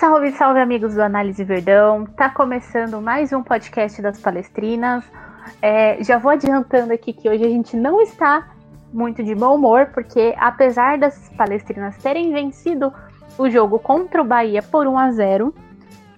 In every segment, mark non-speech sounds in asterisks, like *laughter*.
Salve, salve, amigos do Análise Verdão. Tá começando mais um podcast das Palestrinas. É, já vou adiantando aqui que hoje a gente não está muito de bom humor, porque apesar das Palestrinas terem vencido o jogo contra o Bahia por 1 a 0,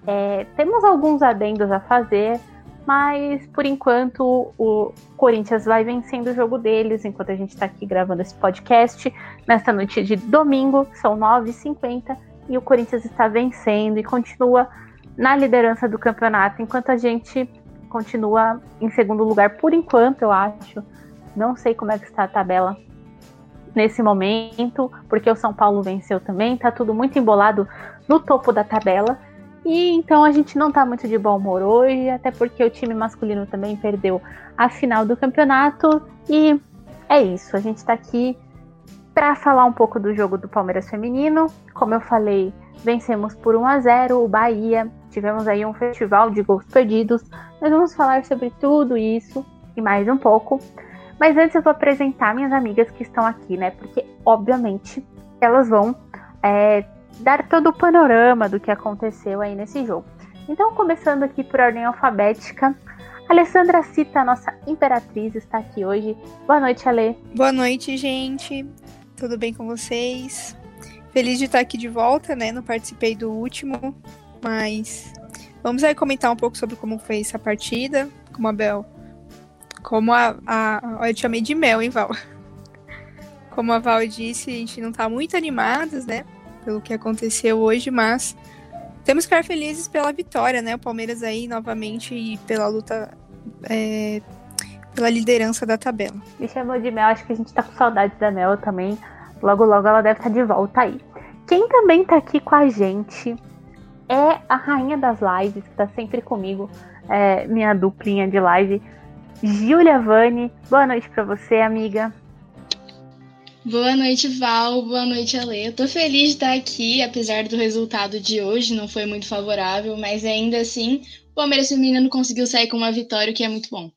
é, temos alguns adendos a fazer, mas por enquanto o Corinthians vai vencendo o jogo deles enquanto a gente está aqui gravando esse podcast. Nesta noite de domingo, são 9h50 e o Corinthians está vencendo e continua na liderança do campeonato, enquanto a gente continua em segundo lugar por enquanto, eu acho. Não sei como é que está a tabela nesse momento, porque o São Paulo venceu também, tá tudo muito embolado no topo da tabela. E então a gente não tá muito de bom humor hoje, até porque o time masculino também perdeu a final do campeonato. E é isso, a gente tá aqui para falar um pouco do jogo do Palmeiras feminino. Como eu falei, vencemos por 1 a 0 o Bahia. Tivemos aí um festival de gols perdidos. Nós vamos falar sobre tudo isso e mais um pouco. Mas antes eu vou apresentar minhas amigas que estão aqui, né? Porque, obviamente, elas vão é, dar todo o panorama do que aconteceu aí nesse jogo. Então, começando aqui por ordem alfabética, Alessandra Cita, nossa imperatriz, está aqui hoje. Boa noite, Ale. Boa noite, gente. Tudo bem com vocês? Feliz de estar aqui de volta, né? Não participei do último, mas vamos aí comentar um pouco sobre como foi essa partida. Como a Bel. Como a. a eu te chamei de Mel, hein, Val? *laughs* Como a Val disse, a gente não tá muito animados, né? Pelo que aconteceu hoje, mas temos que ficar felizes pela vitória, né? O Palmeiras aí novamente e pela luta é, pela liderança da tabela. Me chamou de Mel, acho que a gente tá com saudade da Mel também. Logo, logo ela deve estar tá de volta aí. Quem também tá aqui com a gente é a rainha das lives, que tá sempre comigo, é, minha duplinha de live, Giulia Vani. Boa noite para você, amiga. Boa noite, Val. Boa noite, Ale. Eu tô feliz de estar aqui, apesar do resultado de hoje não foi muito favorável, mas ainda assim, o Palmeiras feminino conseguiu sair com uma vitória, o que é muito bom.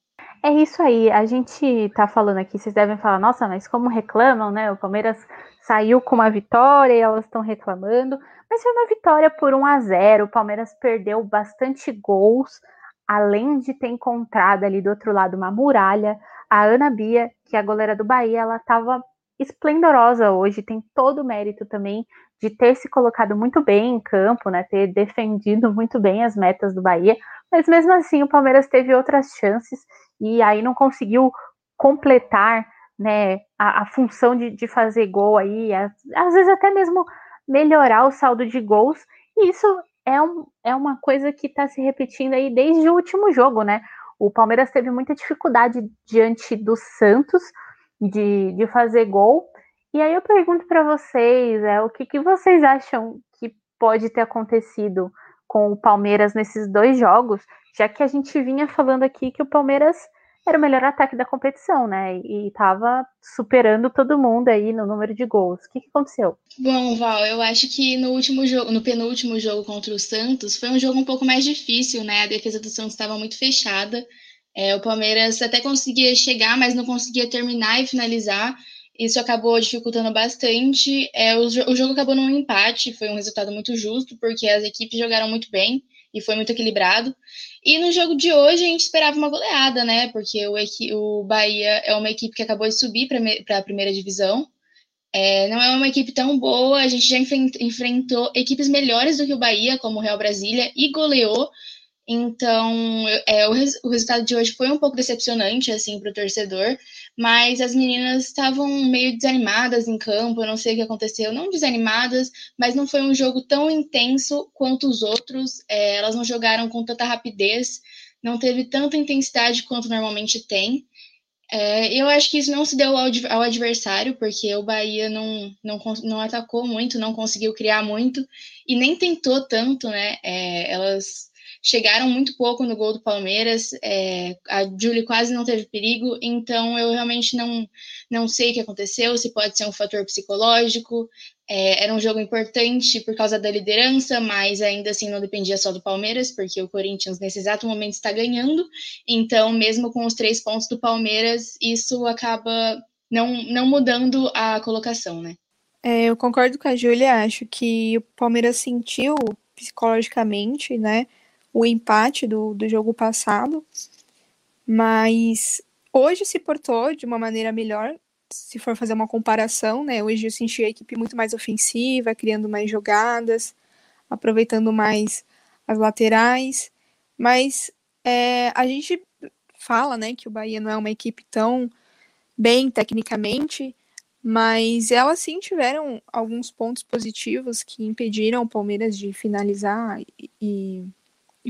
É isso aí, a gente tá falando aqui, vocês devem falar, nossa, mas como reclamam, né? O Palmeiras saiu com uma vitória e elas estão reclamando, mas foi uma vitória por 1 a 0. O Palmeiras perdeu bastante gols, além de ter encontrado ali do outro lado uma muralha. A Ana Bia, que é a goleira do Bahia, ela estava esplendorosa hoje, tem todo o mérito também de ter se colocado muito bem em campo, né? Ter defendido muito bem as metas do Bahia, mas mesmo assim o Palmeiras teve outras chances e aí não conseguiu completar né, a, a função de, de, fazer gol aí, às, às vezes até mesmo melhorar o saldo de gols, e isso é, um, é uma coisa que está se repetindo aí desde o último jogo, né? O Palmeiras teve muita dificuldade diante do Santos de, de fazer gol. E aí eu pergunto para vocês, é, o que, que vocês acham que pode ter acontecido com o Palmeiras nesses dois jogos, já que a gente vinha falando aqui que o Palmeiras era o melhor ataque da competição, né? E estava superando todo mundo aí no número de gols. O que, que, aconteceu? Bom, Val, eu acho que no último jogo, no penúltimo jogo contra o Santos, foi um jogo um pouco mais difícil, né? A defesa do Santos estava muito fechada. É, o Palmeiras até conseguia chegar, mas não conseguia terminar e finalizar. Isso acabou dificultando bastante. É, o, o jogo acabou num empate, foi um resultado muito justo, porque as equipes jogaram muito bem e foi muito equilibrado. E no jogo de hoje a gente esperava uma goleada, né? Porque o, o Bahia é uma equipe que acabou de subir para a primeira divisão. É, não é uma equipe tão boa, a gente já enfrentou equipes melhores do que o Bahia, como o Real Brasília, e goleou. Então, é, o, res, o, resultado de hoje foi um pouco decepcionante, assim, para o torcedor, mas as meninas estavam meio desanimadas em campo, eu não sei o que aconteceu, não desanimadas, mas não foi um jogo tão intenso quanto os outros, é, elas não jogaram com tanta rapidez, não teve tanta intensidade quanto normalmente tem. É, eu acho que isso não se deu ao, ao adversário, porque o Bahia não, não, não atacou muito, não conseguiu criar muito, e nem tentou tanto, né? É, elas chegaram muito pouco no gol do Palmeiras, é, a Julie quase não teve perigo, então eu realmente não, não sei o que aconteceu, se pode ser um fator psicológico. É, era um jogo importante por causa da liderança, mas ainda assim não dependia só do Palmeiras, porque o Corinthians nesse exato momento está ganhando, então mesmo com os três pontos do Palmeiras, isso acaba não, não mudando a colocação, né? É, eu concordo com a Júlia, acho que o Palmeiras sentiu psicologicamente, né? O empate do, do jogo passado. Mas hoje se portou de uma maneira melhor, se for fazer uma comparação, né? Hoje eu senti a equipe muito mais ofensiva, criando mais jogadas, aproveitando mais as laterais. Mas é, a gente fala, né, que o Bahia não é uma equipe tão bem tecnicamente, mas elas sim tiveram alguns pontos positivos que impediram o Palmeiras de finalizar e, e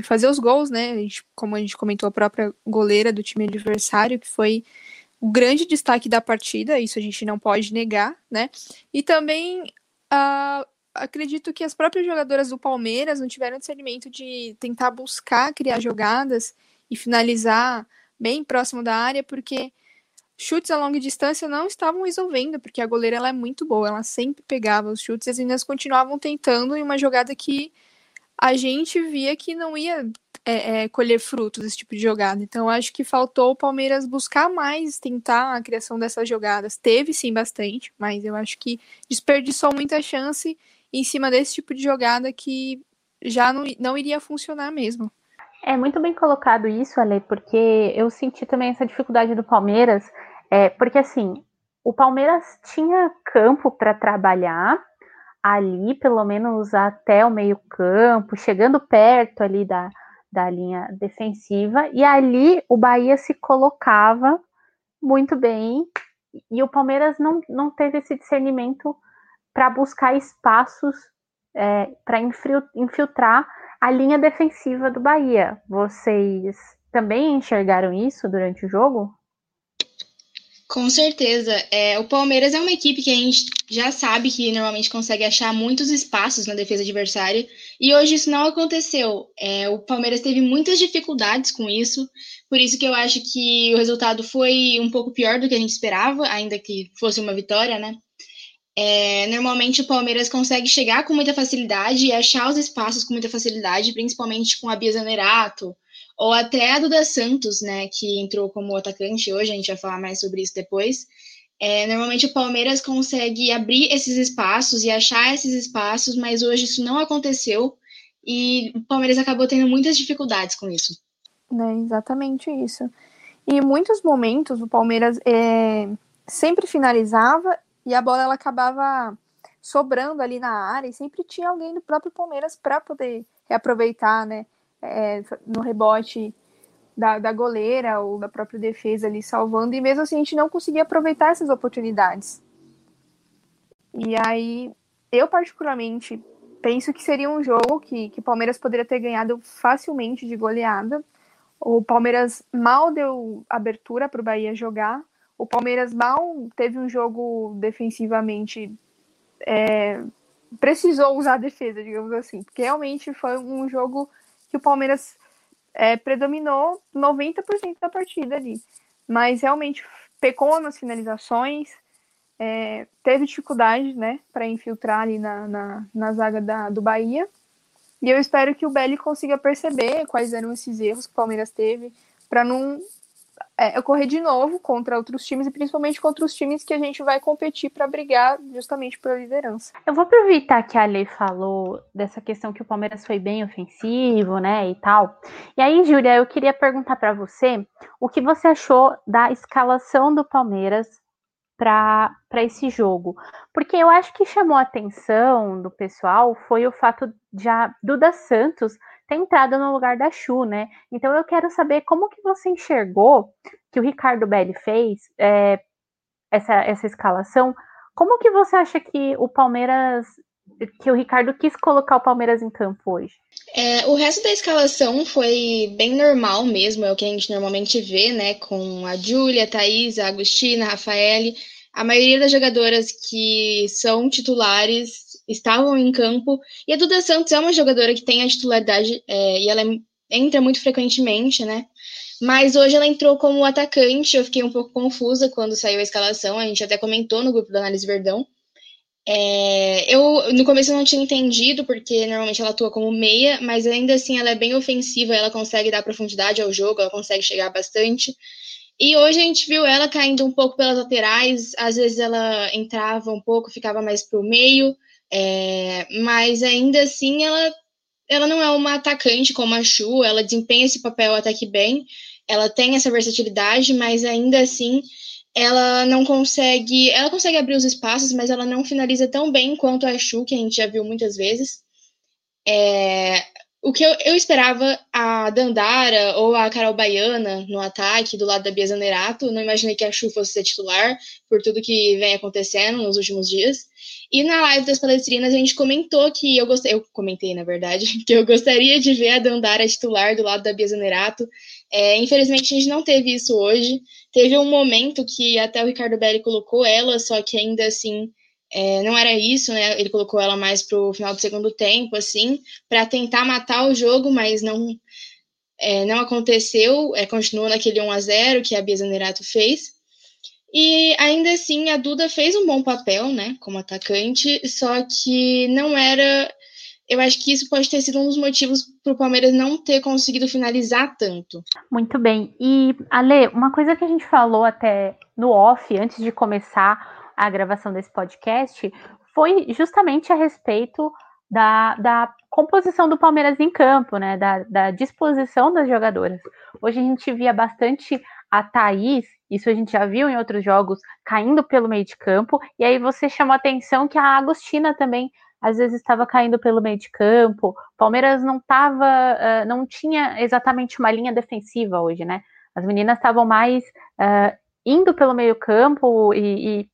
fazer os gols, né? A gente, como a gente comentou, a própria goleira do time adversário, que foi o grande destaque da partida, isso a gente não pode negar, né? E também uh, acredito que as próprias jogadoras do Palmeiras não tiveram discernimento de tentar buscar criar jogadas e finalizar bem próximo da área, porque chutes a longa distância não estavam resolvendo, porque a goleira ela é muito boa, ela sempre pegava os chutes e as meninas continuavam tentando em uma jogada que a gente via que não ia é, é, colher frutos esse tipo de jogada. Então, acho que faltou o Palmeiras buscar mais, tentar a criação dessas jogadas. Teve sim bastante, mas eu acho que desperdiçou muita chance em cima desse tipo de jogada que já não, não iria funcionar mesmo. É muito bem colocado isso, Ale, porque eu senti também essa dificuldade do Palmeiras, é, porque assim, o Palmeiras tinha campo para trabalhar ali, pelo menos até o meio-campo, chegando perto ali da, da linha defensiva, e ali o Bahia se colocava muito bem, e o Palmeiras não, não teve esse discernimento para buscar espaços é, para infiltrar a linha defensiva do Bahia. Vocês também enxergaram isso durante o jogo? Com certeza. É, o Palmeiras é uma equipe que a gente já sabe que normalmente consegue achar muitos espaços na defesa adversária, e hoje isso não aconteceu. É, o Palmeiras teve muitas dificuldades com isso, por isso que eu acho que o resultado foi um pouco pior do que a gente esperava, ainda que fosse uma vitória, né? É, normalmente o Palmeiras consegue chegar com muita facilidade e achar os espaços com muita facilidade, principalmente com a Bia Zanerato, ou até a Duda Santos, né, que entrou como atacante hoje, a gente vai falar mais sobre isso depois. É, normalmente o Palmeiras consegue abrir esses espaços e achar esses espaços, mas hoje isso não aconteceu e o Palmeiras acabou tendo muitas dificuldades com isso. É exatamente isso. E em muitos momentos o Palmeiras é, sempre finalizava e a bola ela acabava sobrando ali na área e sempre tinha alguém do próprio Palmeiras para poder reaproveitar, né, é, no rebote da, da goleira ou da própria defesa ali salvando, e mesmo assim a gente não conseguia aproveitar essas oportunidades. E aí, eu particularmente penso que seria um jogo que, que o Palmeiras poderia ter ganhado facilmente de goleada. O Palmeiras mal deu abertura para o Bahia jogar, o Palmeiras mal teve um jogo defensivamente. É, precisou usar a defesa, digamos assim, porque realmente foi um jogo que o Palmeiras é, predominou 90% da partida ali. Mas realmente pecou nas finalizações, é, teve dificuldade né, para infiltrar ali na, na, na zaga da, do Bahia. E eu espero que o Belli consiga perceber quais eram esses erros que o Palmeiras teve, para não é, ocorrer de novo contra outros times e principalmente contra os times que a gente vai competir para brigar justamente pela liderança. Eu vou aproveitar que a Lei falou dessa questão que o Palmeiras foi bem ofensivo, né, e tal. E aí, Júlia, eu queria perguntar para você o que você achou da escalação do Palmeiras para esse jogo. Porque eu acho que chamou a atenção do pessoal foi o fato de a Duda Santos ter entrado no lugar da Chu, né? Então eu quero saber como que você enxergou que o Ricardo Belli fez é, essa, essa escalação. Como que você acha que o Palmeiras, que o Ricardo quis colocar o Palmeiras em campo hoje? É, o resto da escalação foi bem normal mesmo, é o que a gente normalmente vê, né? Com a Júlia, Thaís, a Agostina, a Rafaele. A maioria das jogadoras que são titulares estavam em campo. E a Duda Santos é uma jogadora que tem a titularidade é, e ela é, entra muito frequentemente, né? Mas hoje ela entrou como atacante. Eu fiquei um pouco confusa quando saiu a escalação. A gente até comentou no grupo da Análise Verdão. É, eu no começo eu não tinha entendido, porque normalmente ela atua como meia, mas ainda assim ela é bem ofensiva, ela consegue dar profundidade ao jogo, ela consegue chegar bastante. E hoje a gente viu ela caindo um pouco pelas laterais, às vezes ela entrava um pouco, ficava mais para o meio, é, mas ainda assim ela ela não é uma atacante como a Chu, ela desempenha esse papel até que bem, ela tem essa versatilidade, mas ainda assim ela não consegue, ela consegue abrir os espaços, mas ela não finaliza tão bem quanto a Chu, que a gente já viu muitas vezes. É, o que eu, eu, esperava a Dandara ou a Carol Baiana no ataque do lado da Bia Zanerato, não imaginei que a Chu fosse ser titular por tudo que vem acontecendo nos últimos dias. E na live das palestrinas a gente comentou que eu gostei, eu comentei na verdade, *laughs* que eu gostaria de ver a Dandara titular do lado da Bia Zanerato. É, infelizmente a gente não teve isso hoje. Teve um momento que até o Ricardo Belli colocou ela, só que ainda assim é, não era isso, né? Ele colocou ela mais pro final do segundo tempo, assim, para tentar matar o jogo, mas não é, não aconteceu. É, continuou naquele 1 a 0 que a Bia Zanerato fez. E ainda assim, a Duda fez um bom papel, né, como atacante, só que não era. Eu acho que isso pode ter sido um dos motivos para o Palmeiras não ter conseguido finalizar tanto. Muito bem. E, Ale, uma coisa que a gente falou até no off, antes de começar a gravação desse podcast foi justamente a respeito da, da composição do Palmeiras em campo, né? Da, da, disposição das jogadoras. Hoje a gente via bastante a Thaís, isso a gente já viu em outros jogos, caindo pelo meio de campo, e aí você chamou a atenção que a Agostina também às vezes estava caindo pelo meio de campo. Palmeiras não estava, uh, não tinha exatamente uma linha defensiva hoje, né? As meninas estavam mais uh, indo pelo meio campo e, e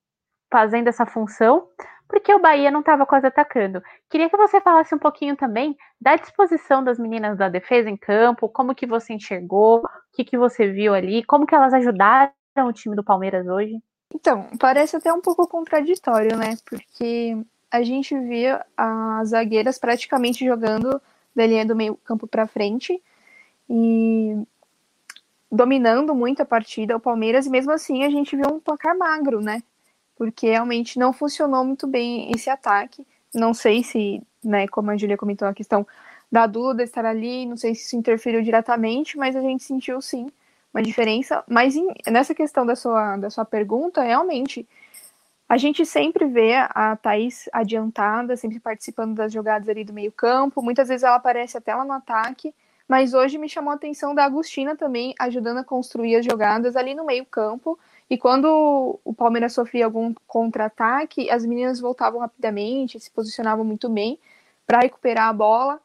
fazendo essa função, porque o Bahia não estava quase atacando. Queria que você falasse um pouquinho também da disposição das meninas da defesa em campo, como que você enxergou, o que, que você viu ali, como que elas ajudaram o time do Palmeiras hoje. Então, parece até um pouco contraditório, né? Porque a gente via as zagueiras praticamente jogando da linha do meio campo para frente e dominando muito a partida o Palmeiras, e mesmo assim a gente viu um placar magro, né? Porque realmente não funcionou muito bem esse ataque. Não sei se, né, como a Julia comentou, a questão da Duda estar ali, não sei se isso interferiu diretamente, mas a gente sentiu sim uma diferença. Mas em, nessa questão da sua, da sua pergunta, realmente, a gente sempre vê a Thaís adiantada, sempre participando das jogadas ali do meio-campo. Muitas vezes ela aparece até lá no ataque, mas hoje me chamou a atenção da Agostina também ajudando a construir as jogadas ali no meio-campo e quando o Palmeiras sofria algum contra-ataque, as meninas voltavam rapidamente, se posicionavam muito bem para recuperar a bola.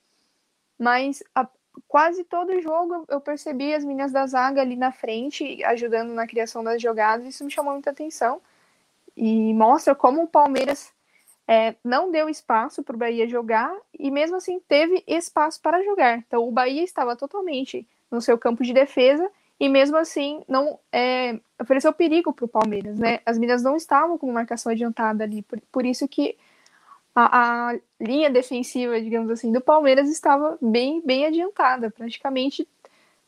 Mas a, quase todo jogo eu percebi as meninas da zaga ali na frente, ajudando na criação das jogadas. Isso me chamou muita atenção. E mostra como o Palmeiras é, não deu espaço para o Bahia jogar e mesmo assim teve espaço para jogar. Então o Bahia estava totalmente no seu campo de defesa e mesmo assim não é, ofereceu perigo para o Palmeiras, né? As meninas não estavam com marcação adiantada ali, por, por isso que a, a, linha defensiva, digamos assim, do Palmeiras estava bem, bem adiantada, praticamente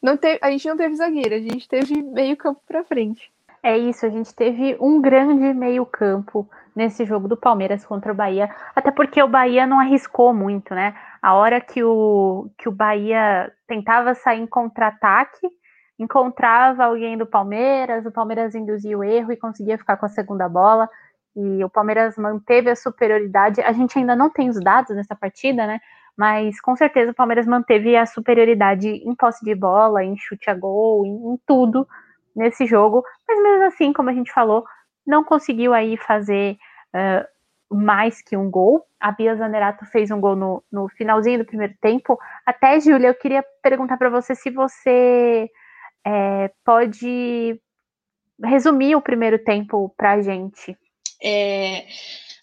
não teve, a gente não teve zagueira, a gente teve meio campo para frente. É isso, a gente teve um grande meio campo nesse jogo do Palmeiras contra o Bahia, até porque o Bahia não arriscou muito, né? A hora que o, que o Bahia tentava sair em contra-ataque, encontrava alguém do Palmeiras, o Palmeiras induzia o erro e conseguia ficar com a segunda bola. E o Palmeiras manteve a superioridade. A gente ainda não tem os dados nessa partida, né? Mas com certeza o Palmeiras manteve a superioridade em posse de bola, em chute a gol, em, em tudo nesse jogo. Mas mesmo assim, como a gente falou, não conseguiu aí fazer uh, mais que um gol. A Bia Zanerato fez um gol no, no finalzinho do primeiro tempo. Até, Júlia, eu queria perguntar para você se você é, pode resumir o primeiro tempo para a gente? É,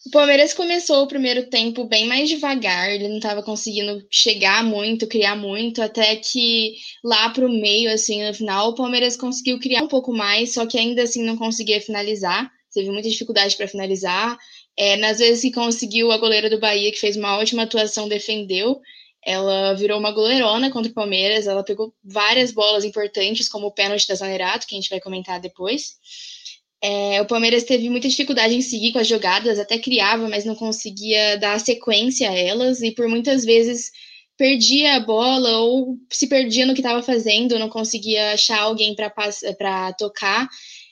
o Palmeiras começou o primeiro tempo bem mais devagar, ele não estava conseguindo chegar muito, criar muito, até que lá para o meio, assim, no final, o Palmeiras conseguiu criar um pouco mais, só que ainda assim não conseguia finalizar, teve muita dificuldade para finalizar. É, nas vezes que conseguiu, a goleira do Bahia, que fez uma ótima atuação, defendeu, ela virou uma goleirona contra o Palmeiras, ela pegou várias bolas importantes, como o pênalti da Zanerato, que a gente vai comentar depois. É, o Palmeiras teve muita dificuldade em seguir com as jogadas, até criava, mas não conseguia dar sequência a elas, e por muitas vezes perdia a bola ou se perdia no que estava fazendo, não conseguia achar alguém para tocar,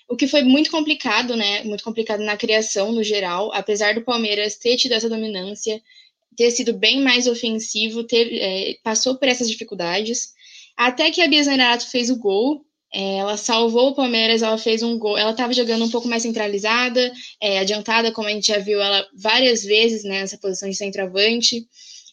o que foi muito complicado, né? Muito complicado na criação no geral, apesar do Palmeiras ter tido essa dominância, ter sido bem mais ofensivo, teve, é, passou por essas dificuldades, até que a Bia Zanerato fez o gol, é, ela salvou o Palmeiras, ela fez um gol, ela estava jogando um pouco mais centralizada, é, adiantada, como a gente já viu ela várias vezes né, nessa posição de centroavante,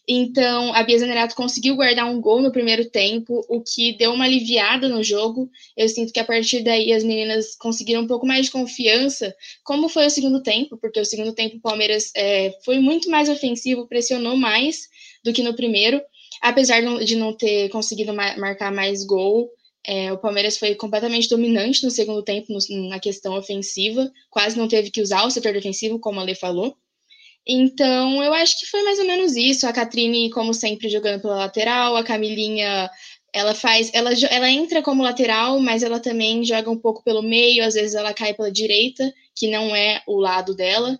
então, a Bia Zanerato conseguiu guardar um gol no primeiro tempo, o que deu uma aliviada no jogo. Eu sinto que a partir daí as meninas conseguiram um pouco mais de confiança, como foi o segundo tempo, porque o segundo tempo o Palmeiras é, foi muito mais ofensivo, pressionou mais do que no primeiro, apesar de não ter conseguido marcar mais gol. É, o Palmeiras foi completamente dominante no segundo tempo no, na questão ofensiva, quase não teve que usar o setor defensivo, como a Lê falou. Então, eu acho que foi mais ou menos isso. A Catrine, como sempre, jogando pela lateral, a Camilinha, ela faz, ela, ela entra como lateral, mas ela também joga um pouco pelo meio, às vezes ela cai pela direita, que não é o lado dela.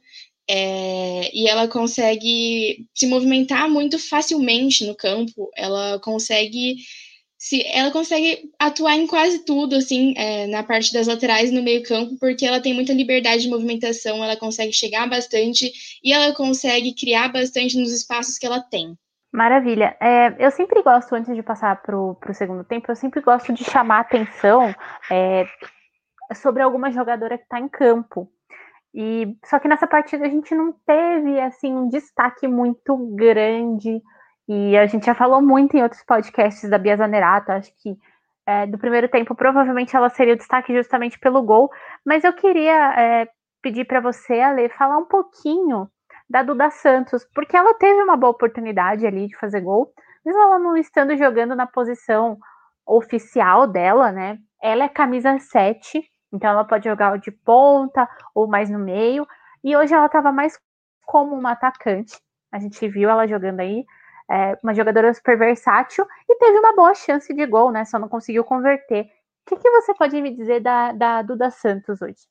É, e ela consegue se movimentar muito facilmente no campo, ela consegue se ela consegue atuar em quase tudo, assim, é, na parte das laterais no meio campo, porque ela tem muita liberdade de movimentação, ela consegue chegar bastante e ela consegue criar bastante nos espaços que ela tem. Maravilha. É, eu sempre gosto, antes de passar para o segundo tempo, eu sempre gosto de chamar atenção é, sobre alguma jogadora que está em campo. E só que nessa partida a gente não teve assim um destaque muito grande e a gente já falou muito em outros podcasts da Bia Zanerato, acho que é, do primeiro tempo provavelmente ela seria o destaque justamente pelo gol, mas eu queria é, pedir para você, Ale, falar um pouquinho da Duda Santos, porque ela teve uma boa oportunidade ali de fazer gol, mesmo ela não estando jogando na posição oficial dela, né? Ela é camisa 7, então ela pode jogar de ponta ou mais no meio, e hoje ela estava mais como uma atacante. A gente viu ela jogando aí, é, uma jogadora super versátil e teve uma boa chance de gol, né? Só não conseguiu converter. O que, que você pode me dizer da, da Duda Santos hoje?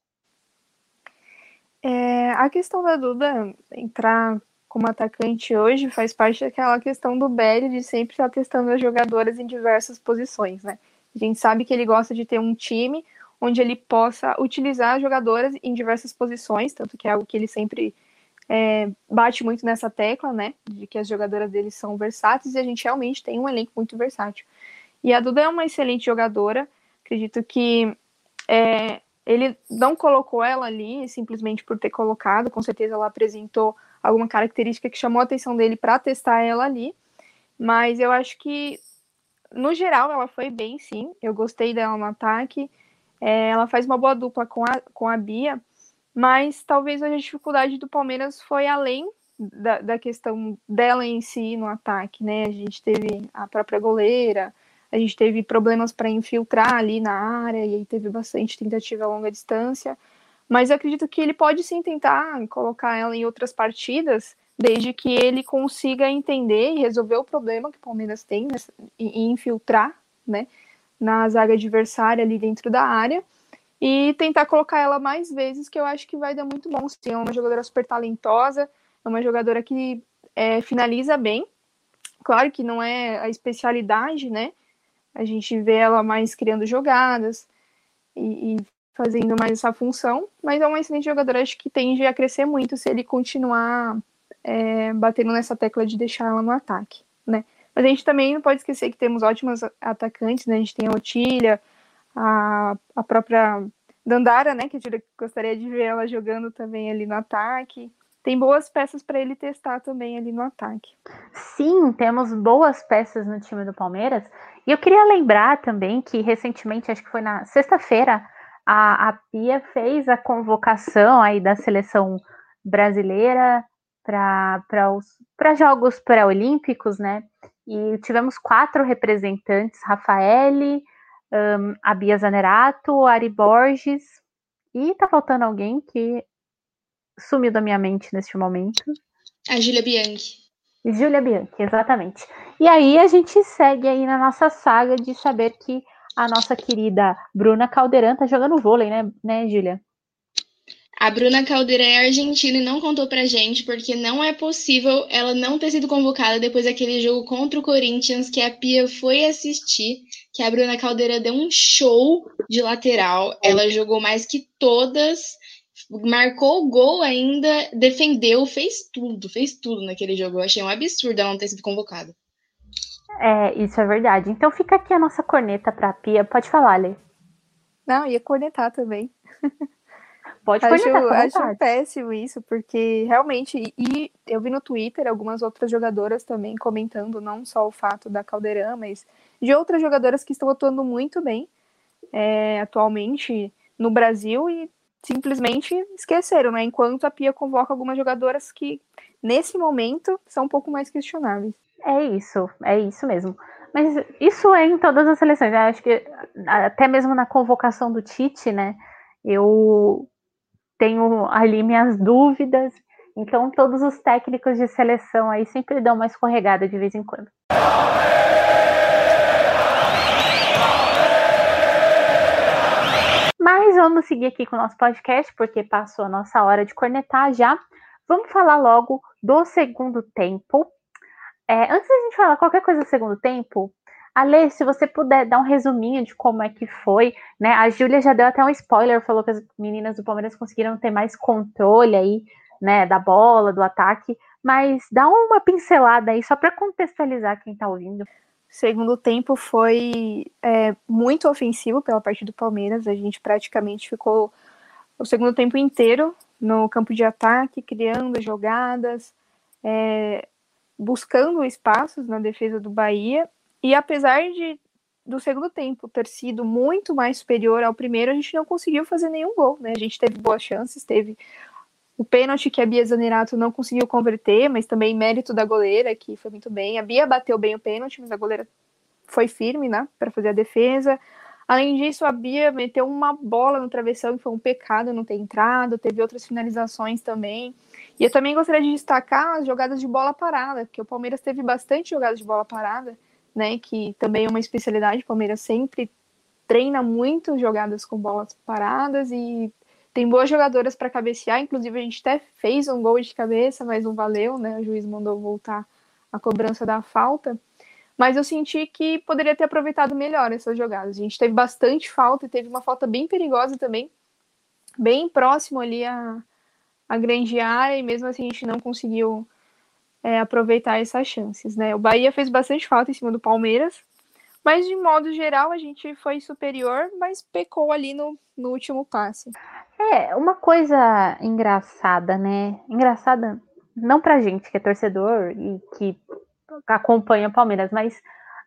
É, a questão da Duda entrar como atacante hoje faz parte daquela questão do Belly de sempre estar testando as jogadoras em diversas posições, né? A gente sabe que ele gosta de ter um time onde ele possa utilizar as jogadoras em diversas posições, tanto que é algo que ele sempre é, bate muito nessa tecla, né, de que as jogadoras dele são versáteis e a gente realmente tem um elenco muito versátil. E a Duda é uma excelente jogadora, acredito que é, ele não colocou ela ali simplesmente por ter colocado, com certeza ela apresentou alguma característica que chamou a atenção dele para testar ela ali, mas eu acho que no geral ela foi bem sim, eu gostei dela no ataque, é, ela faz uma boa dupla com a, com a Bia, mas talvez a dificuldade do Palmeiras foi além da, da questão dela em si no ataque, né? A gente teve a própria goleira, a gente teve problemas para infiltrar ali na área, e aí teve bastante tentativa a longa distância. Mas acredito que ele pode sim tentar colocar ela em outras partidas, desde que ele consiga entender e resolver o problema que o Palmeiras tem e infiltrar, né, na zaga adversária ali dentro da área e tentar colocar ela mais vezes, que eu acho que vai dar muito bom. Sim, é uma jogadora super talentosa, é uma jogadora que é, finaliza bem. Claro que não é a especialidade, né? A gente vê ela mais criando jogadas e, e fazendo mais essa função, mas é uma excelente jogadora, acho que tende a crescer muito se ele continuar é, batendo nessa tecla de deixar ela no ataque, né? Mas a gente também não pode esquecer que temos ótimas atacantes, né? A gente tem a Otília, a, a própria Dandara, né, que gostaria de ver ela jogando também ali no ataque. Tem boas peças para ele testar também ali no ataque. Sim, temos boas peças no time do Palmeiras. E eu queria lembrar também que recentemente, acho que foi na sexta-feira, a, a Pia fez a convocação aí da seleção brasileira para jogos pré-olímpicos, né? E tivemos quatro representantes: Rafaele, um, a Bia Zanerato, Ari Borges, e tá faltando alguém que sumiu da minha mente neste momento. A Júlia Bianchi. Júlia Bianchi, exatamente. E aí a gente segue aí na nossa saga de saber que a nossa querida Bruna Caldeirão tá jogando vôlei, né, né, Júlia? A Bruna Caldeira é argentina e não contou pra gente, porque não é possível ela não ter sido convocada depois daquele jogo contra o Corinthians que a Pia foi assistir, que a Bruna Caldeira deu um show de lateral. Ela jogou mais que todas, marcou o gol ainda, defendeu, fez tudo, fez tudo naquele jogo. Eu achei um absurdo ela não ter sido convocada. É, isso é verdade. Então fica aqui a nossa corneta pra Pia. Pode falar, Lê. Não, ia cornetar também. *laughs* Pode acho, acho péssimo isso, porque realmente, e eu vi no Twitter algumas outras jogadoras também comentando não só o fato da Caldeirão, mas de outras jogadoras que estão atuando muito bem é, atualmente no Brasil e simplesmente esqueceram, né? Enquanto a Pia convoca algumas jogadoras que, nesse momento, são um pouco mais questionáveis. É isso, é isso mesmo. Mas isso é em todas as seleções. Eu acho que até mesmo na convocação do Tite, né? Eu tenho ali minhas dúvidas. Então, todos os técnicos de seleção aí sempre dão uma escorregada de vez em quando. Mas vamos seguir aqui com o nosso podcast, porque passou a nossa hora de cornetar já. Vamos falar logo do segundo tempo. É, antes da gente falar qualquer coisa do segundo tempo, Ale, se você puder dar um resuminho de como é que foi, né? A Júlia já deu até um spoiler, falou que as meninas do Palmeiras conseguiram ter mais controle aí, né, da bola, do ataque, mas dá uma pincelada aí só para contextualizar quem está ouvindo. Segundo tempo foi é, muito ofensivo pela parte do Palmeiras. A gente praticamente ficou o segundo tempo inteiro no campo de ataque, criando jogadas, é, buscando espaços na defesa do Bahia e apesar de do segundo tempo ter sido muito mais superior ao primeiro, a gente não conseguiu fazer nenhum gol, né? A gente teve boas chances, teve o pênalti que a Bia Zanerato não conseguiu converter, mas também mérito da goleira, que foi muito bem. A Bia bateu bem o pênalti, mas a goleira foi firme, né, para fazer a defesa. Além disso, a Bia meteu uma bola no travessão, que foi um pecado não ter entrado, teve outras finalizações também. E eu também gostaria de destacar as jogadas de bola parada, porque o Palmeiras teve bastante jogadas de bola parada né? Que também é uma especialidade. O Palmeiras sempre treina muito jogadas com bolas paradas e tem boas jogadoras para cabecear. Inclusive, a gente até fez um gol de cabeça, mas não valeu, né? O juiz mandou voltar a cobrança da falta. Mas eu senti que poderia ter aproveitado melhor essas jogadas. A gente teve bastante falta e teve uma falta bem perigosa também, bem próximo ali à, à grande área, e mesmo assim a gente não conseguiu é, aproveitar essas chances, né? O Bahia fez bastante falta em cima do Palmeiras, mas de modo geral a gente foi superior, mas pecou ali no, no último passe. É, uma coisa engraçada, né? Engraçada não pra gente que é torcedor e que acompanha o Palmeiras, mas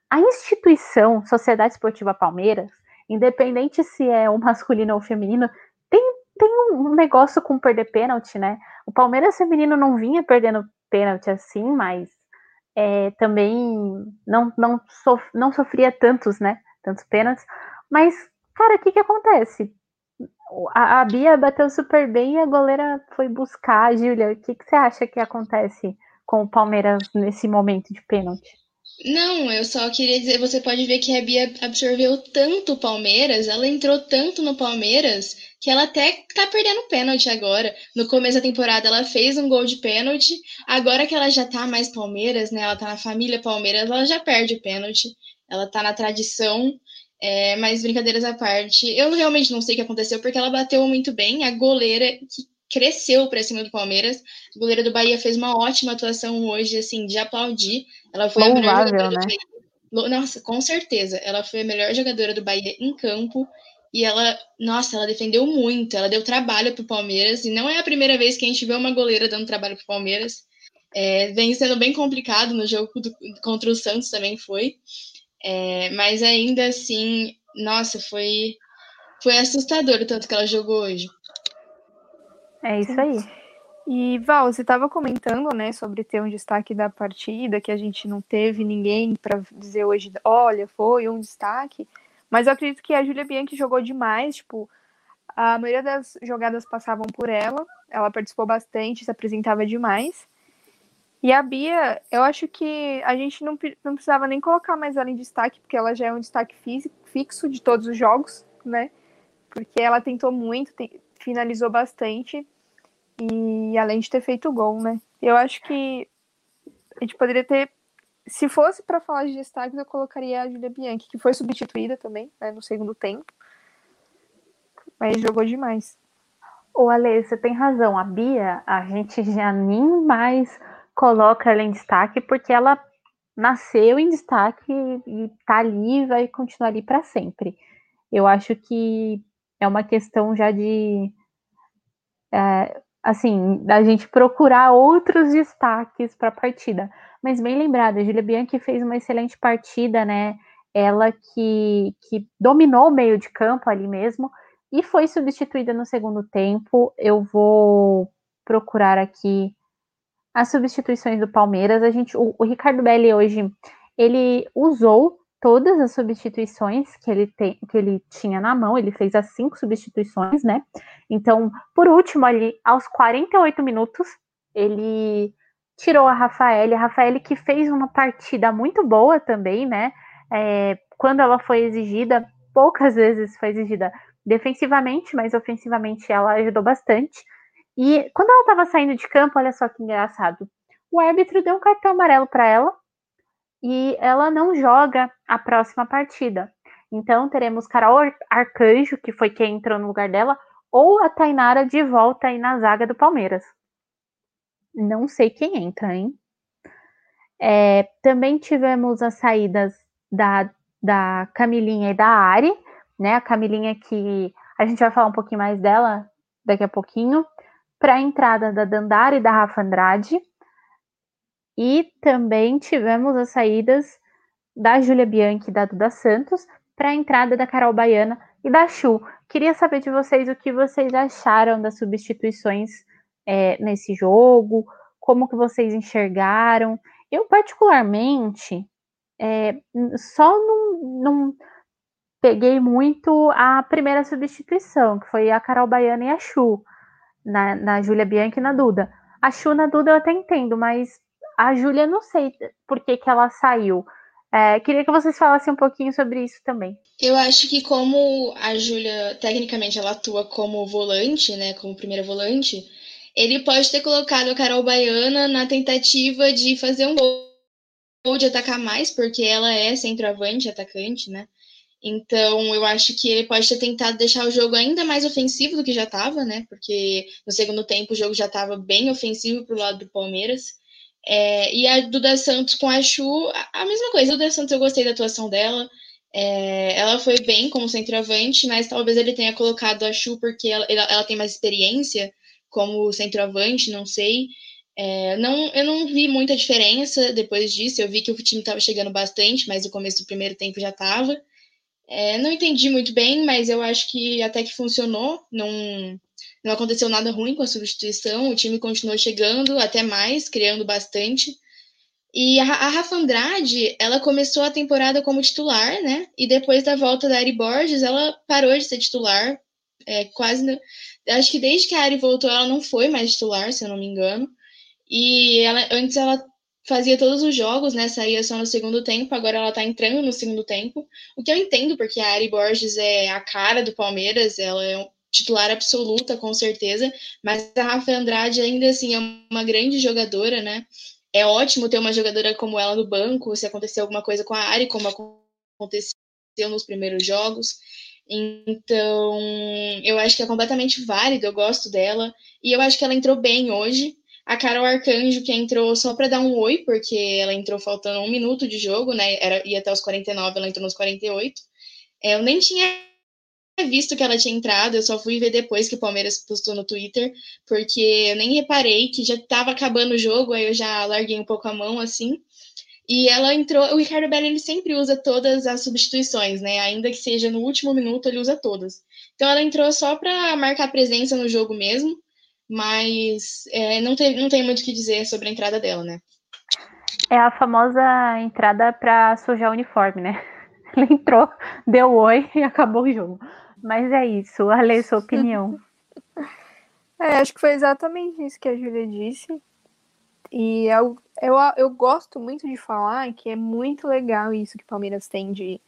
a instituição Sociedade Esportiva Palmeiras, independente se é o masculino ou feminino, tem, tem um negócio com perder pênalti, né? O Palmeiras feminino não vinha perdendo pênalti assim, mas é, também não, não, sof não sofria tantos, né? Tantos pênaltis. Mas, cara, o que que acontece? A, a, Bia bateu super bem e a goleira foi buscar. Júlia, o que, que você acha que acontece com o Palmeiras nesse momento de pênalti? Não, eu só queria dizer, você pode ver que a Bia absorveu tanto o Palmeiras, ela entrou tanto no Palmeiras, que ela até tá perdendo pênalti agora. No começo da temporada ela fez um gol de pênalti, agora que ela já tá mais Palmeiras, né, ela tá na família Palmeiras, ela já perde o pênalti, ela tá na tradição, é, mas brincadeiras à parte, eu realmente não sei o que aconteceu, porque ela bateu muito bem, a goleira que cresceu para cima do Palmeiras. A goleira do Bahia fez uma ótima atuação hoje, assim, de aplaudir. Ela foi Louvável, a melhor jogadora né? do Bahia. Nossa, com certeza. Ela foi a melhor jogadora do Bahia em campo. E ela, nossa, ela defendeu muito. Ela deu trabalho pro Palmeiras. E não é a primeira vez que a gente vê uma goleira dando trabalho pro Palmeiras. É, vem sendo bem complicado no jogo do, contra o Santos também foi. É, mas ainda assim, nossa, foi, foi assustador o tanto que ela jogou hoje. É isso aí. E Val, você estava comentando, né, sobre ter um destaque da partida, que a gente não teve ninguém para dizer hoje, olha, foi um destaque. Mas eu acredito que a Julia Bianchi jogou demais, tipo, a maioria das jogadas passavam por ela, ela participou bastante, se apresentava demais. E a Bia, eu acho que a gente não, não precisava nem colocar mais ela em destaque, porque ela já é um destaque físico, fixo de todos os jogos, né? Porque ela tentou muito, tem, finalizou bastante. E além de ter feito gol, né? Eu acho que a gente poderia ter. Se fosse para falar de destaques, eu colocaria a Julia Bianchi, que foi substituída também, né, no segundo tempo. Mas jogou demais. Ô, Ale, você tem razão. A Bia, a gente já nem mais coloca ela em destaque, porque ela nasceu em destaque e tá ali e vai continuar ali para sempre. Eu acho que é uma questão já de. É, assim, da gente procurar outros destaques para a partida. Mas bem lembrado, a Julia Bianchi fez uma excelente partida, né? Ela que, que dominou o meio de campo ali mesmo e foi substituída no segundo tempo. Eu vou procurar aqui as substituições do Palmeiras. A gente, o, o Ricardo Belli hoje ele usou todas as substituições que ele, tem, que ele tinha na mão, ele fez as cinco substituições, né? Então, por último, ali, aos 48 minutos, ele tirou a Rafael, a Rafael que fez uma partida muito boa também, né? É, quando ela foi exigida, poucas vezes foi exigida defensivamente, mas ofensivamente ela ajudou bastante. E quando ela estava saindo de campo, olha só que engraçado, o árbitro deu um cartão amarelo para ela e ela não joga a próxima partida. Então teremos Carol Arcanjo, que foi quem entrou no lugar dela, ou a Tainara de volta aí na zaga do Palmeiras. Não sei quem entra, hein? É, também tivemos as saídas da, da Camilinha e da Ari, né? A Camilinha que a gente vai falar um pouquinho mais dela daqui a pouquinho, para a entrada da Dandara e da Rafa Andrade. E também tivemos as saídas da Júlia Bianchi e da Duda Santos para a entrada da Carol Baiana e da Chu. Queria saber de vocês o que vocês acharam das substituições é, nesse jogo, como que vocês enxergaram. Eu, particularmente, é, só não, não peguei muito a primeira substituição, que foi a Carol Baiana e a Chu, na, na Júlia Bianchi e na Duda. A Chu na Duda eu até entendo, mas a Júlia não sei por que, que ela saiu. É, queria que vocês falassem um pouquinho sobre isso também. Eu acho que como a Júlia, tecnicamente, ela atua como volante, né, como primeira volante, ele pode ter colocado a Carol Baiana na tentativa de fazer um gol de atacar mais, porque ela é centroavante, atacante, né? Então, eu acho que ele pode ter tentado deixar o jogo ainda mais ofensivo do que já estava, né? Porque no segundo tempo o jogo já estava bem ofensivo para o lado do Palmeiras. É, e a Duda Santos com a Chu, a mesma coisa. Duda Santos, eu gostei da atuação dela. É, ela foi bem como centroavante, mas talvez ele tenha colocado a Chu porque ela, ela tem mais experiência como centroavante, não sei. É, não, eu não vi muita diferença depois disso. Eu vi que o time estava chegando bastante, mas no começo do primeiro tempo já estava. É, não entendi muito bem, mas eu acho que até que funcionou. Não, não aconteceu nada ruim com a substituição. O time continuou chegando até mais, criando bastante. E a, Rafa Andrade, ela começou a temporada como titular, né? E depois da volta da Ari Borges, ela parou de ser titular. É, quase acho que desde que a Ari voltou, ela não foi mais titular, se eu não me engano. E ela, antes ela fazia todos os jogos, né? Saía só no segundo tempo, agora ela tá entrando no segundo tempo. O que eu entendo, porque a Ari Borges é a cara do Palmeiras, ela é titular absoluta, com certeza, mas a Rafa Andrade ainda assim é uma grande jogadora, né? É ótimo ter uma jogadora como ela no banco, se acontecer alguma coisa com a Ari, como aconteceu nos primeiros jogos. Então, eu acho que é completamente válido, eu gosto dela. E eu acho que ela entrou bem hoje. A Carol Arcanjo, que entrou só para dar um oi, porque ela entrou faltando um minuto de jogo, né? Era, ia até os 49, ela entrou nos 48. É, eu nem tinha visto que ela tinha entrado, eu só fui ver depois que o Palmeiras postou no Twitter, porque eu nem reparei que já estava acabando o jogo, aí eu já larguei um pouco a mão assim. E ela entrou. O Ricardo Belli ele sempre usa todas as substituições, né? Ainda que seja no último minuto, ele usa todas. Então ela entrou só para marcar presença no jogo mesmo, mas é, não, tem, não tem muito o que dizer sobre a entrada dela, né? É a famosa entrada para sujar o uniforme, né? *laughs* Ela entrou, deu oi e acabou o jogo. Mas é isso, *laughs* Ale, sua opinião. É, acho que foi exatamente isso que a Júlia disse. E eu, eu, eu gosto muito de falar que é muito legal isso que o Palmeiras tem de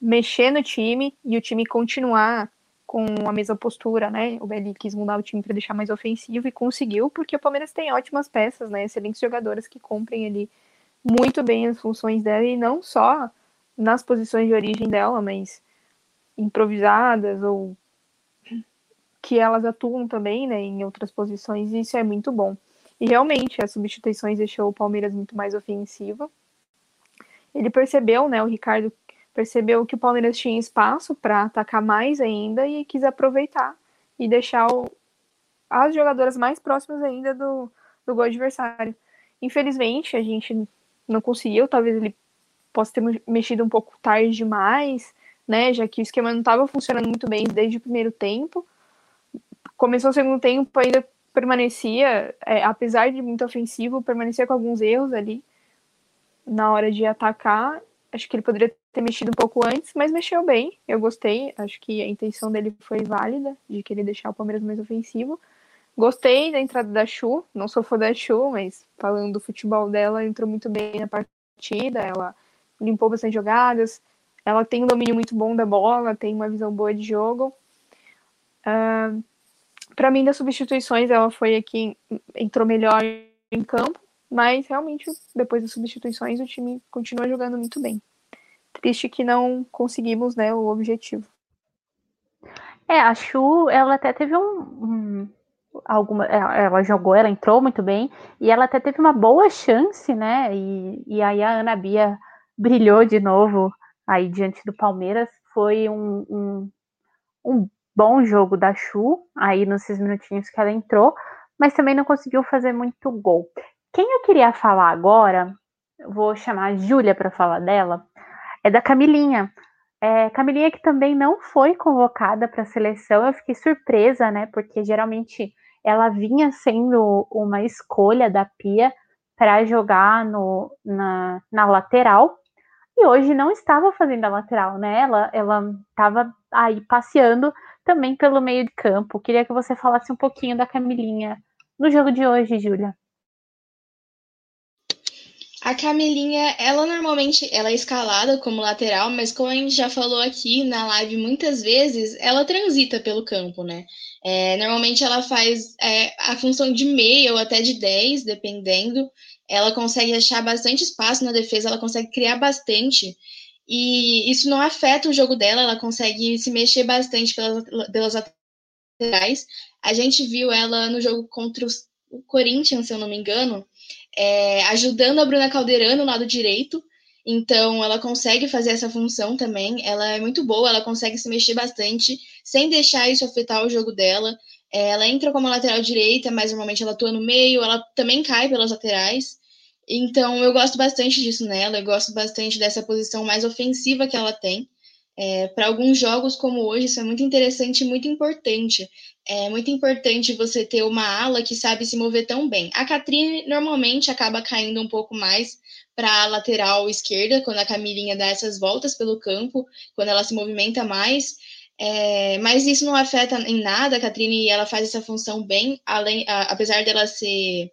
mexer no time e o time continuar com a mesma postura, né? O Belli quis mudar o time para deixar mais ofensivo e conseguiu, porque o Palmeiras tem ótimas peças, né? Excelentes jogadoras que cumprem ali muito bem as funções dela e não só nas posições de origem dela, mas improvisadas ou que elas atuam também, né, em outras posições, e isso é muito bom. E realmente, as substituições deixou o Palmeiras muito mais ofensivo. Ele percebeu, né, o Ricardo percebeu que o Palmeiras tinha espaço para atacar mais ainda e quis aproveitar e deixar o, as jogadoras mais próximas ainda do, do gol adversário. Infelizmente, a gente não conseguiu, talvez ele possa ter mexido um pouco tarde demais, né, já que o esquema não estava funcionando muito bem desde o primeiro tempo. Começou o segundo tempo, ainda permanecia, é, apesar de muito ofensivo, permanecia com alguns erros ali na hora de atacar. Acho que ele poderia ter mexido um pouco antes, mas mexeu bem. Eu gostei. Acho que a intenção dele foi válida, de querer deixar o Palmeiras mais ofensivo. Gostei da entrada da Chu. Não sou fã da Chu, mas falando do futebol dela, entrou muito bem na partida. Ela limpou bastante jogadas. Ela tem um domínio muito bom da bola, tem uma visão boa de jogo. Uh, para mim, das substituições, ela foi aqui, entrou melhor em campo, mas realmente, depois das substituições, o time continua jogando muito bem. Triste que não conseguimos né, o objetivo. É, a Chu, ela até teve um, um alguma, é, ela jogou, ela entrou muito bem e ela até teve uma boa chance, né? E, e aí a Ana Bia brilhou de novo aí diante do Palmeiras. Foi um, um, um bom jogo da Chu, aí nos seis minutinhos que ela entrou, mas também não conseguiu fazer muito gol. Quem eu queria falar agora, vou chamar a Júlia para falar dela, é da Camilinha. É, Camilinha que também não foi convocada para a seleção, eu fiquei surpresa, né? Porque geralmente ela vinha sendo uma escolha da Pia para jogar no, na, na lateral, e hoje não estava fazendo a lateral, né? Ela estava aí passeando também pelo meio de campo. Queria que você falasse um pouquinho da Camilinha no jogo de hoje, Júlia. A Camilinha, ela normalmente ela é escalada como lateral, mas como a gente já falou aqui na live muitas vezes, ela transita pelo campo, né? É, normalmente ela faz é, a função de meia ou até de 10, dependendo. Ela consegue achar bastante espaço na defesa, ela consegue criar bastante. E isso não afeta o jogo dela, ela consegue se mexer bastante pelas, pelas laterais. A gente viu ela no jogo contra o Corinthians, se eu não me engano, é, ajudando a Bruna Caldeirão no lado direito. Então, ela consegue fazer essa função também. Ela é muito boa, ela consegue se mexer bastante, sem deixar isso afetar o jogo dela. É, ela entra como lateral direita, mas normalmente ela atua no meio, ela também cai pelas laterais. Então, eu gosto bastante disso nela, eu gosto bastante dessa posição mais ofensiva que ela tem. É, para alguns jogos como hoje, isso é muito interessante e muito importante. É muito importante você ter uma ala que sabe se mover tão bem. A Catrine normalmente acaba caindo um pouco mais para a lateral esquerda, quando a Camilinha dá essas voltas pelo campo, quando ela se movimenta mais. É, mas isso não afeta em nada a Catrine, ela faz essa função bem, além, a, apesar dela ser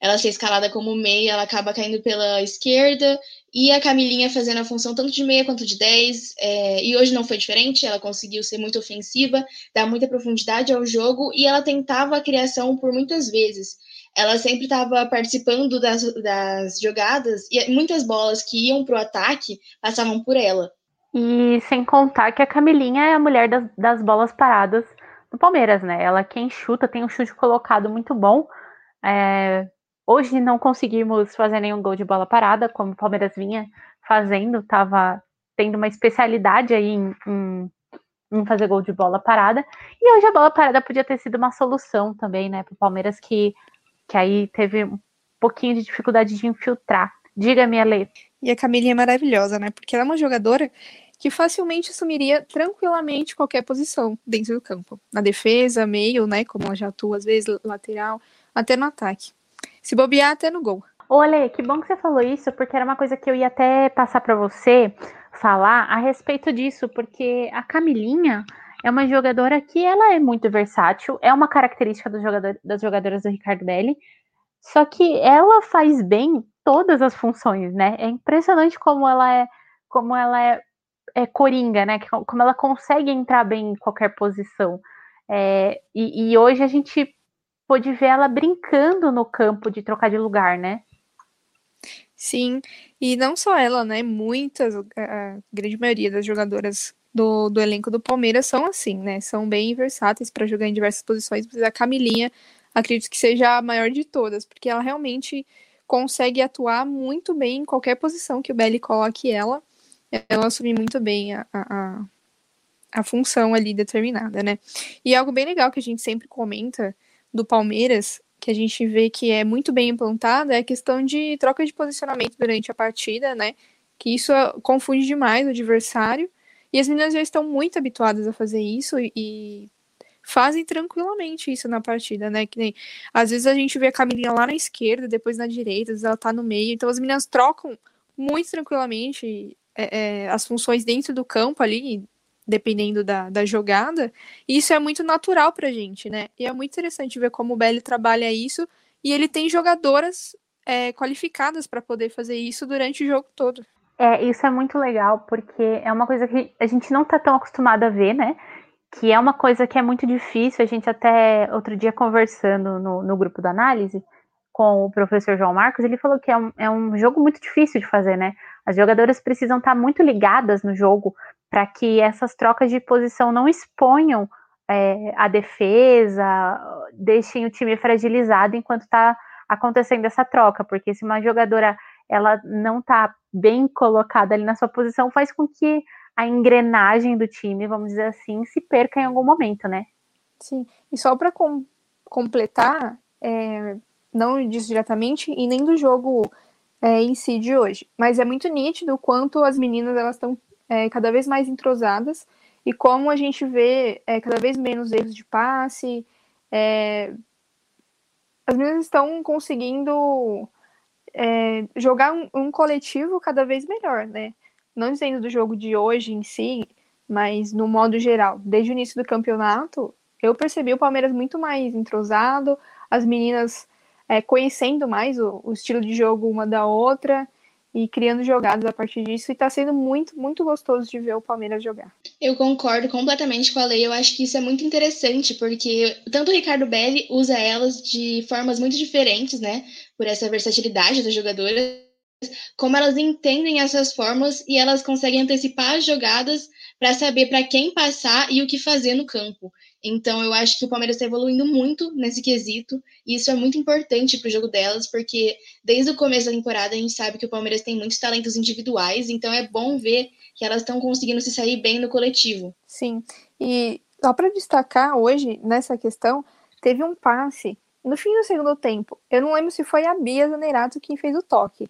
ela ser escalada como meia, ela acaba caindo pela esquerda, e a Camilinha fazendo a função tanto de meia quanto de 10, é, e hoje não foi diferente, ela conseguiu ser muito ofensiva, dar muita profundidade ao jogo, e ela tentava a criação por muitas vezes. Ela sempre estava participando das, das jogadas, e muitas bolas que iam para o ataque passavam por ela. E sem contar que a Camilinha é a mulher das, das bolas paradas do Palmeiras, né? Ela quem chuta, tem um chute colocado muito bom. É, Hoje não conseguimos fazer nenhum gol de bola parada, como o Palmeiras vinha fazendo, estava tendo uma especialidade aí em, em, em, fazer gol de bola parada. E hoje a bola parada podia ter sido uma solução também, né, para o Palmeiras, que, que aí teve um pouquinho de dificuldade de infiltrar. Diga-me, Ale. E a Camilinha é maravilhosa, né? Porque ela é uma jogadora que facilmente assumiria tranquilamente qualquer posição dentro do campo. Na defesa, meio, né? Como ela já atua, às vezes, lateral, até no ataque. Se bobear até no gol. Olê, que bom que você falou isso, porque era uma coisa que eu ia até passar para você falar a respeito disso, porque a Camilinha é uma jogadora que ela é muito versátil, é uma característica do jogador, das jogadoras do Ricardo Belli, só que ela faz bem todas as funções, né? É impressionante como ela é, como ela é, é coringa, né? Como ela consegue entrar bem em qualquer posição. É, e, e hoje a gente pôde ver ela brincando no campo de trocar de lugar, né? Sim, e não só ela, né? Muitas, a grande maioria das jogadoras do, do elenco do Palmeiras são assim, né? São bem versáteis para jogar em diversas posições, mas a Camilinha acredito que seja a maior de todas, porque ela realmente consegue atuar muito bem em qualquer posição que o Belly coloque ela. Ela assume muito bem a, a, a função ali determinada, né? E algo bem legal que a gente sempre comenta do Palmeiras, que a gente vê que é muito bem implantada, é a questão de troca de posicionamento durante a partida, né? Que isso confunde demais o adversário. E as meninas já estão muito habituadas a fazer isso e fazem tranquilamente isso na partida, né? Que nem às vezes a gente vê a Camilinha lá na esquerda, depois na direita, às vezes ela tá no meio. Então as meninas trocam muito tranquilamente é, é, as funções dentro do campo ali, dependendo da, da jogada. E isso é muito natural pra gente, né? E é muito interessante ver como o Belly trabalha isso. E ele tem jogadoras é, qualificadas para poder fazer isso durante o jogo todo. É, isso é muito legal, porque é uma coisa que a gente não tá tão acostumado a ver, né? Que é uma coisa que é muito difícil. A gente até outro dia conversando no, no grupo da análise com o professor João Marcos, ele falou que é um, é um jogo muito difícil de fazer, né? As jogadoras precisam estar tá muito ligadas no jogo para que essas trocas de posição não exponham é, a defesa, deixem o time fragilizado enquanto está acontecendo essa troca, porque se uma jogadora ela não está bem colocada ali na sua posição, faz com que a engrenagem do time, vamos dizer assim, se perca em algum momento, né? Sim. E só para com completar, é, não disso diretamente e nem do jogo é, em si de hoje, mas é muito nítido o quanto as meninas elas estão é, cada vez mais entrosadas e como a gente vê é, cada vez menos erros de passe. É, as meninas estão conseguindo é, jogar um, um, coletivo cada vez melhor, né? Não dizendo do jogo de hoje em si, mas no modo geral. Desde o início do campeonato, eu percebi o Palmeiras muito mais entrosado, as meninas é, conhecendo mais o, o, estilo de jogo uma da outra e criando jogadas a partir disso. E tá sendo muito, muito gostoso de ver o Palmeiras jogar. Eu concordo completamente com a Lei. Eu acho que isso é muito interessante, porque tanto o Ricardo Belli usa elas de formas muito diferentes, né? Por essa versatilidade das jogadoras, como elas entendem essas formas e elas conseguem antecipar as jogadas para saber para quem passar e o que fazer no campo. Então, eu acho que o Palmeiras está evoluindo muito nesse quesito, e isso é muito importante para o jogo delas, porque desde o começo da temporada a gente sabe que o Palmeiras tem muitos talentos individuais, então é bom ver que elas estão conseguindo se sair bem no coletivo. Sim, e só para destacar hoje nessa questão, teve um passe no fim do segundo tempo. Eu não lembro se foi a Bia Zanerato quem fez o toque,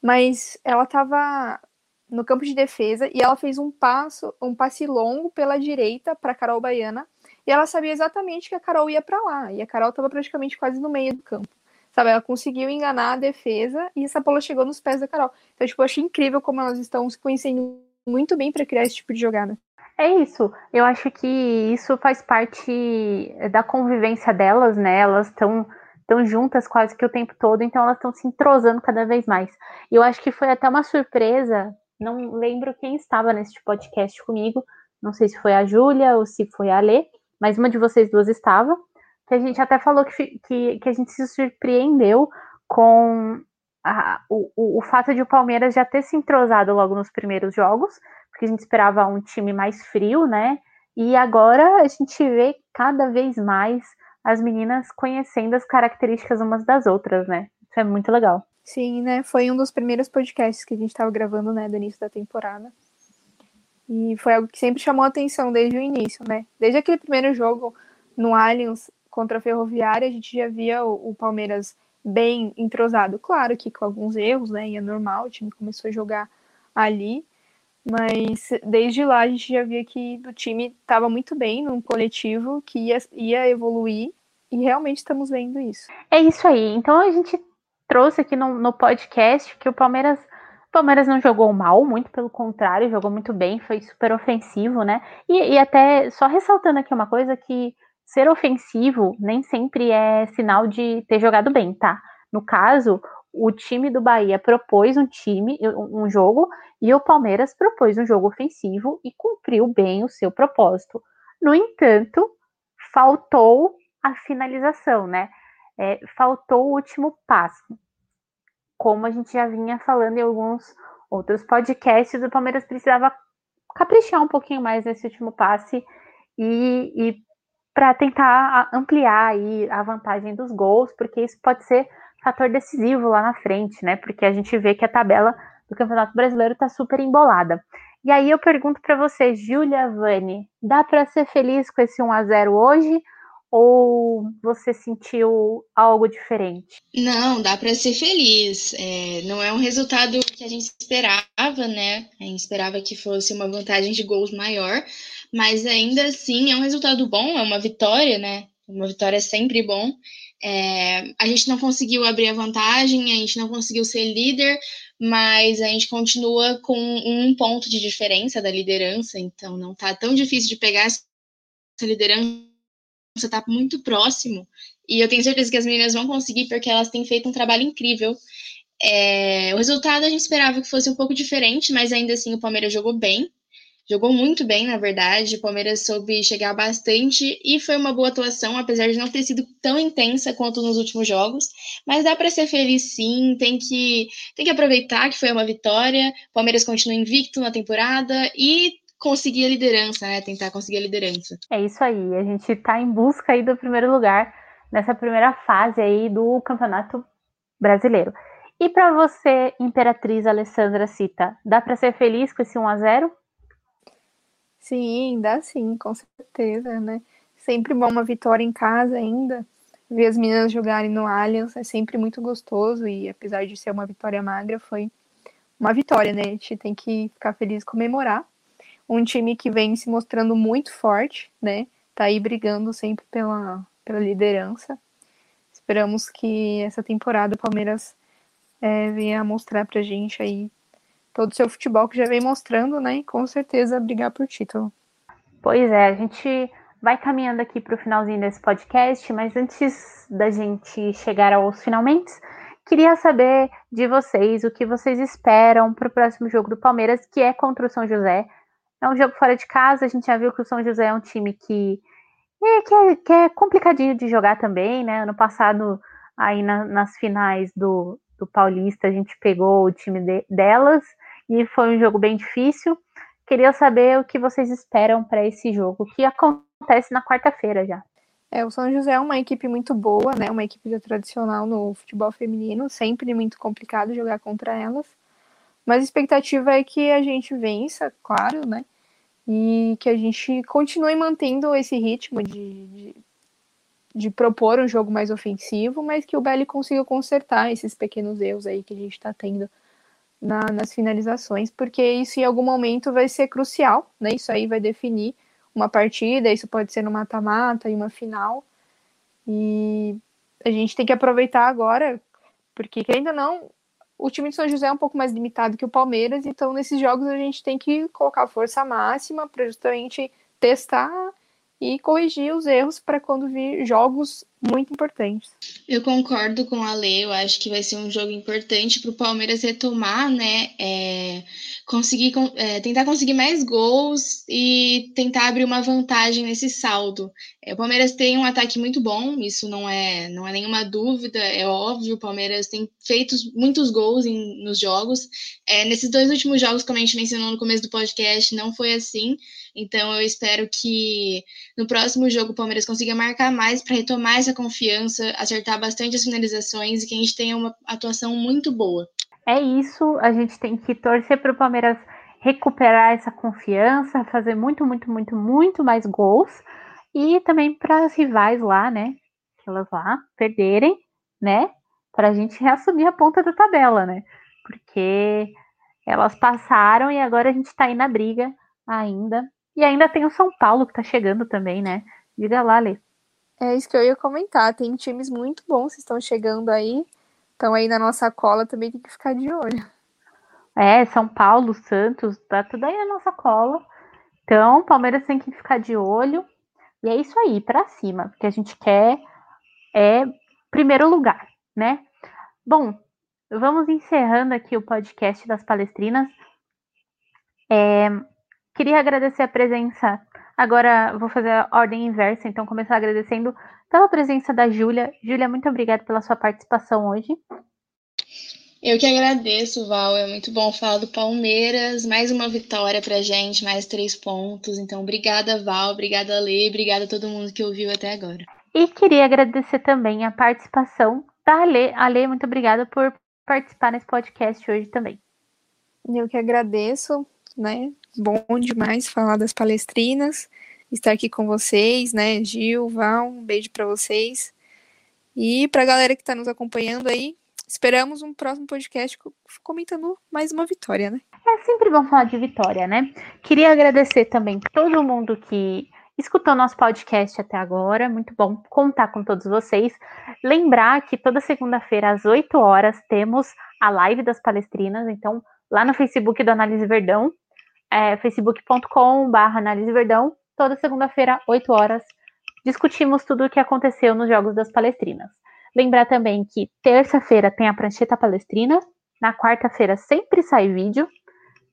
mas ela estava no campo de defesa e ela fez um passo, um passe longo pela direita para Carol Baiana e ela sabia exatamente que a Carol ia para lá. E a Carol estava praticamente quase no meio do campo. Sabe, ela conseguiu enganar a defesa e essa bola chegou nos pés da Carol. Então, tipo, eu achei incrível como elas estão se conhecendo muito bem para criar esse tipo de jogada. É isso. Eu acho que isso faz parte da convivência delas, né? Elas estão estão juntas quase que o tempo todo, então elas estão se entrosando cada vez mais. E eu acho que foi até uma surpresa, não lembro quem estava nesse podcast comigo, não sei se foi a Júlia ou se foi a Lê, mas uma de vocês duas estava, que a gente até falou que, que, que a gente se surpreendeu com a, o, o fato de o Palmeiras já ter se entrosado logo nos primeiros jogos, porque a gente esperava um time mais frio, né? E agora a gente vê cada vez mais as meninas conhecendo as características umas das outras, né? Isso é muito legal. Sim, né? Foi um dos primeiros podcasts que a gente estava gravando, né, do início da temporada. E foi algo que sempre chamou a atenção desde o início, né? Desde aquele primeiro jogo no Allianz contra a Ferroviária, a gente já via o, o Palmeiras bem entrosado. Claro que com alguns erros, né? E é normal, o time começou a jogar ali. Mas desde lá a gente já via que o time estava muito bem num coletivo que ia, ia evoluir e realmente estamos vendo isso. É isso aí. Então a gente trouxe aqui no, no podcast que o Palmeiras o Palmeiras não jogou mal, muito pelo contrário, jogou muito bem, foi super ofensivo, né? E, e, até só ressaltando aqui uma coisa que ser ofensivo nem sempre é sinal de ter jogado bem, tá? No caso, o time do Bahia propôs um time, um jogo, e o Palmeiras propôs um jogo ofensivo e cumpriu bem o seu propósito. No entanto, faltou a finalização, né? É, faltou o último passo como a gente já vinha falando em alguns outros podcasts, o Palmeiras precisava caprichar um pouquinho mais nesse último passe e, e para tentar ampliar aí a vantagem dos gols, porque isso pode ser fator decisivo lá na frente, né? Porque a gente vê que a tabela do Campeonato Brasileiro está super embolada. E aí eu pergunto para você, Júlia Vani, dá para ser feliz com esse 1 a 0 hoje ou você sentiu algo diferente? Não, dá para ser feliz. É, não é um resultado que a gente esperava, né? A gente esperava que fosse uma vantagem de gols maior, mas ainda assim é um resultado bom, é uma vitória, né? Uma vitória é sempre bom. É, a gente não conseguiu abrir a vantagem, a gente não conseguiu ser líder, mas a gente continua com um ponto de diferença da liderança, então não tá tão difícil de pegar essa liderança, tá muito próximo. E eu tenho certeza que as meninas vão conseguir, porque elas têm feito um trabalho incrível. É, o resultado a gente esperava que fosse um pouco diferente, mas ainda assim o Palmeiras jogou bem. Jogou muito bem, na verdade. O Palmeiras soube chegar bastante e foi uma boa atuação, apesar de não ter sido tão intensa quanto nos últimos jogos. Mas dá para ser feliz sim, tem que, tem que aproveitar que foi uma vitória. O Palmeiras continua invicto na temporada e conseguir a liderança, né? Tentar conseguir a liderança. É isso aí. A gente está em busca aí do primeiro lugar nessa primeira fase aí do Campeonato Brasileiro. E para você, Imperatriz Alessandra Cita, dá para ser feliz com esse 1 a 0? Sim, dá sim, com certeza, né? Sempre bom uma vitória em casa ainda. Ver as meninas jogarem no Allianz é sempre muito gostoso e apesar de ser uma vitória magra, foi uma vitória, né? A gente tem que ficar feliz e comemorar. Um time que vem se mostrando muito forte, né? Tá aí brigando sempre pela, pela liderança. Esperamos que essa temporada o Palmeiras é, venha mostrar pra gente aí todo o seu futebol que já vem mostrando, né? E com certeza brigar por título. Pois é, a gente vai caminhando aqui para o finalzinho desse podcast, mas antes da gente chegar aos finalmente, queria saber de vocês o que vocês esperam para o próximo jogo do Palmeiras, que é contra o São José. É um jogo fora de casa, a gente já viu que o São José é um time que é, que é, que é complicadinho de jogar também, né? Ano passado, aí na, nas finais do, do Paulista, a gente pegou o time de, delas e foi um jogo bem difícil. Queria saber o que vocês esperam para esse jogo, que acontece na quarta-feira já. É, o São José é uma equipe muito boa, né? Uma equipe tradicional no futebol feminino, sempre muito complicado jogar contra elas. Mas a expectativa é que a gente vença, claro, né? E que a gente continue mantendo esse ritmo de, de, de propor um jogo mais ofensivo, mas que o Belly consiga consertar esses pequenos erros aí que a gente está tendo na, nas finalizações, porque isso em algum momento vai ser crucial, né? Isso aí vai definir uma partida, isso pode ser no mata-mata e uma final. E a gente tem que aproveitar agora, porque ainda não, o time de São José é um pouco mais limitado que o Palmeiras, então nesses jogos a gente tem que colocar força máxima para justamente testar e corrigir os erros para quando vir jogos muito importantes. Eu concordo com a Lê, eu acho que vai ser um jogo importante para o Palmeiras retomar, né? É, conseguir é, tentar conseguir mais gols e tentar abrir uma vantagem nesse saldo. É, o Palmeiras tem um ataque muito bom, isso não é, não é nenhuma dúvida, é óbvio. O Palmeiras tem feito muitos gols em, nos jogos. É, nesses dois últimos jogos, como a gente mencionou no começo do podcast, não foi assim. Então eu espero que no próximo jogo o Palmeiras consiga marcar mais para retomar essa confiança, acertar bastante as finalizações e que a gente tenha uma atuação muito boa. É isso, a gente tem que torcer para o Palmeiras recuperar essa confiança, fazer muito, muito, muito, muito mais gols e também para as rivais lá, né? Que elas lá perderem, né? Para a gente reassumir a ponta da tabela, né? Porque elas passaram e agora a gente está aí na briga ainda e ainda tem o São Paulo que tá chegando também, né? Diga lá, Lê. É isso que eu ia comentar. Tem times muito bons que estão chegando aí. Estão aí na nossa cola, também tem que ficar de olho. É, São Paulo, Santos, tá tudo aí na nossa cola. Então, Palmeiras tem que ficar de olho. E é isso aí, para cima, porque a gente quer é primeiro lugar, né? Bom, vamos encerrando aqui o podcast das palestrinas. É, Queria agradecer a presença. Agora vou fazer a ordem inversa, então começar agradecendo pela presença da Júlia. Júlia, muito obrigada pela sua participação hoje. Eu que agradeço, Val. É muito bom falar do Palmeiras. Mais uma vitória pra gente, mais três pontos. Então, obrigada, Val. Obrigada, Lê. Obrigada a todo mundo que ouviu até agora. E queria agradecer também a participação da Lê. Ale, muito obrigada por participar nesse podcast hoje também. Eu que agradeço, né? Bom demais falar das palestrinas, estar aqui com vocês, né? Gil, Val, um beijo para vocês. E para a galera que está nos acompanhando aí, esperamos um próximo podcast comentando mais uma vitória, né? É sempre bom falar de vitória, né? Queria agradecer também todo mundo que escutou nosso podcast até agora. Muito bom contar com todos vocês. Lembrar que toda segunda-feira, às 8 horas, temos a live das palestrinas. Então, lá no Facebook do Análise Verdão, é, facebook.com.br Análise Verdão, toda segunda-feira, 8 horas, discutimos tudo o que aconteceu nos Jogos das Palestrinas. Lembrar também que terça-feira tem a prancheta palestrina, na quarta-feira sempre sai vídeo,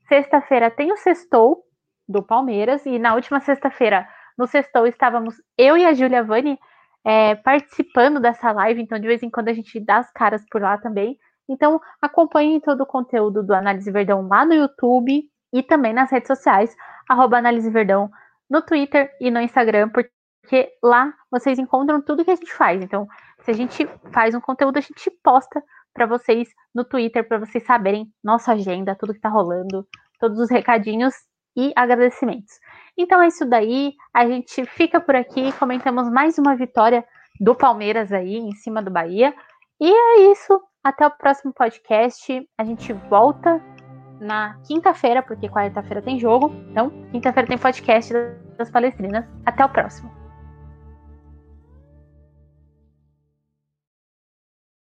sexta-feira tem o sextou do Palmeiras, e na última sexta-feira, no sextou, estávamos eu e a Julia Vani é, participando dessa live, então de vez em quando a gente dá as caras por lá também. Então acompanhem todo o conteúdo do Análise Verdão lá no YouTube e também nas redes sociais, arroba Análise Verdão, no Twitter e no Instagram, porque lá vocês encontram tudo que a gente faz. Então, se a gente faz um conteúdo, a gente posta para vocês no Twitter, para vocês saberem nossa agenda, tudo que está rolando, todos os recadinhos e agradecimentos. Então é isso daí, a gente fica por aqui, comentamos mais uma vitória do Palmeiras aí em cima do Bahia. E é isso, até o próximo podcast. A gente volta na quinta-feira, porque quarta-feira tem jogo. Então, quinta-feira tem podcast das Palestrinas. Até o próximo.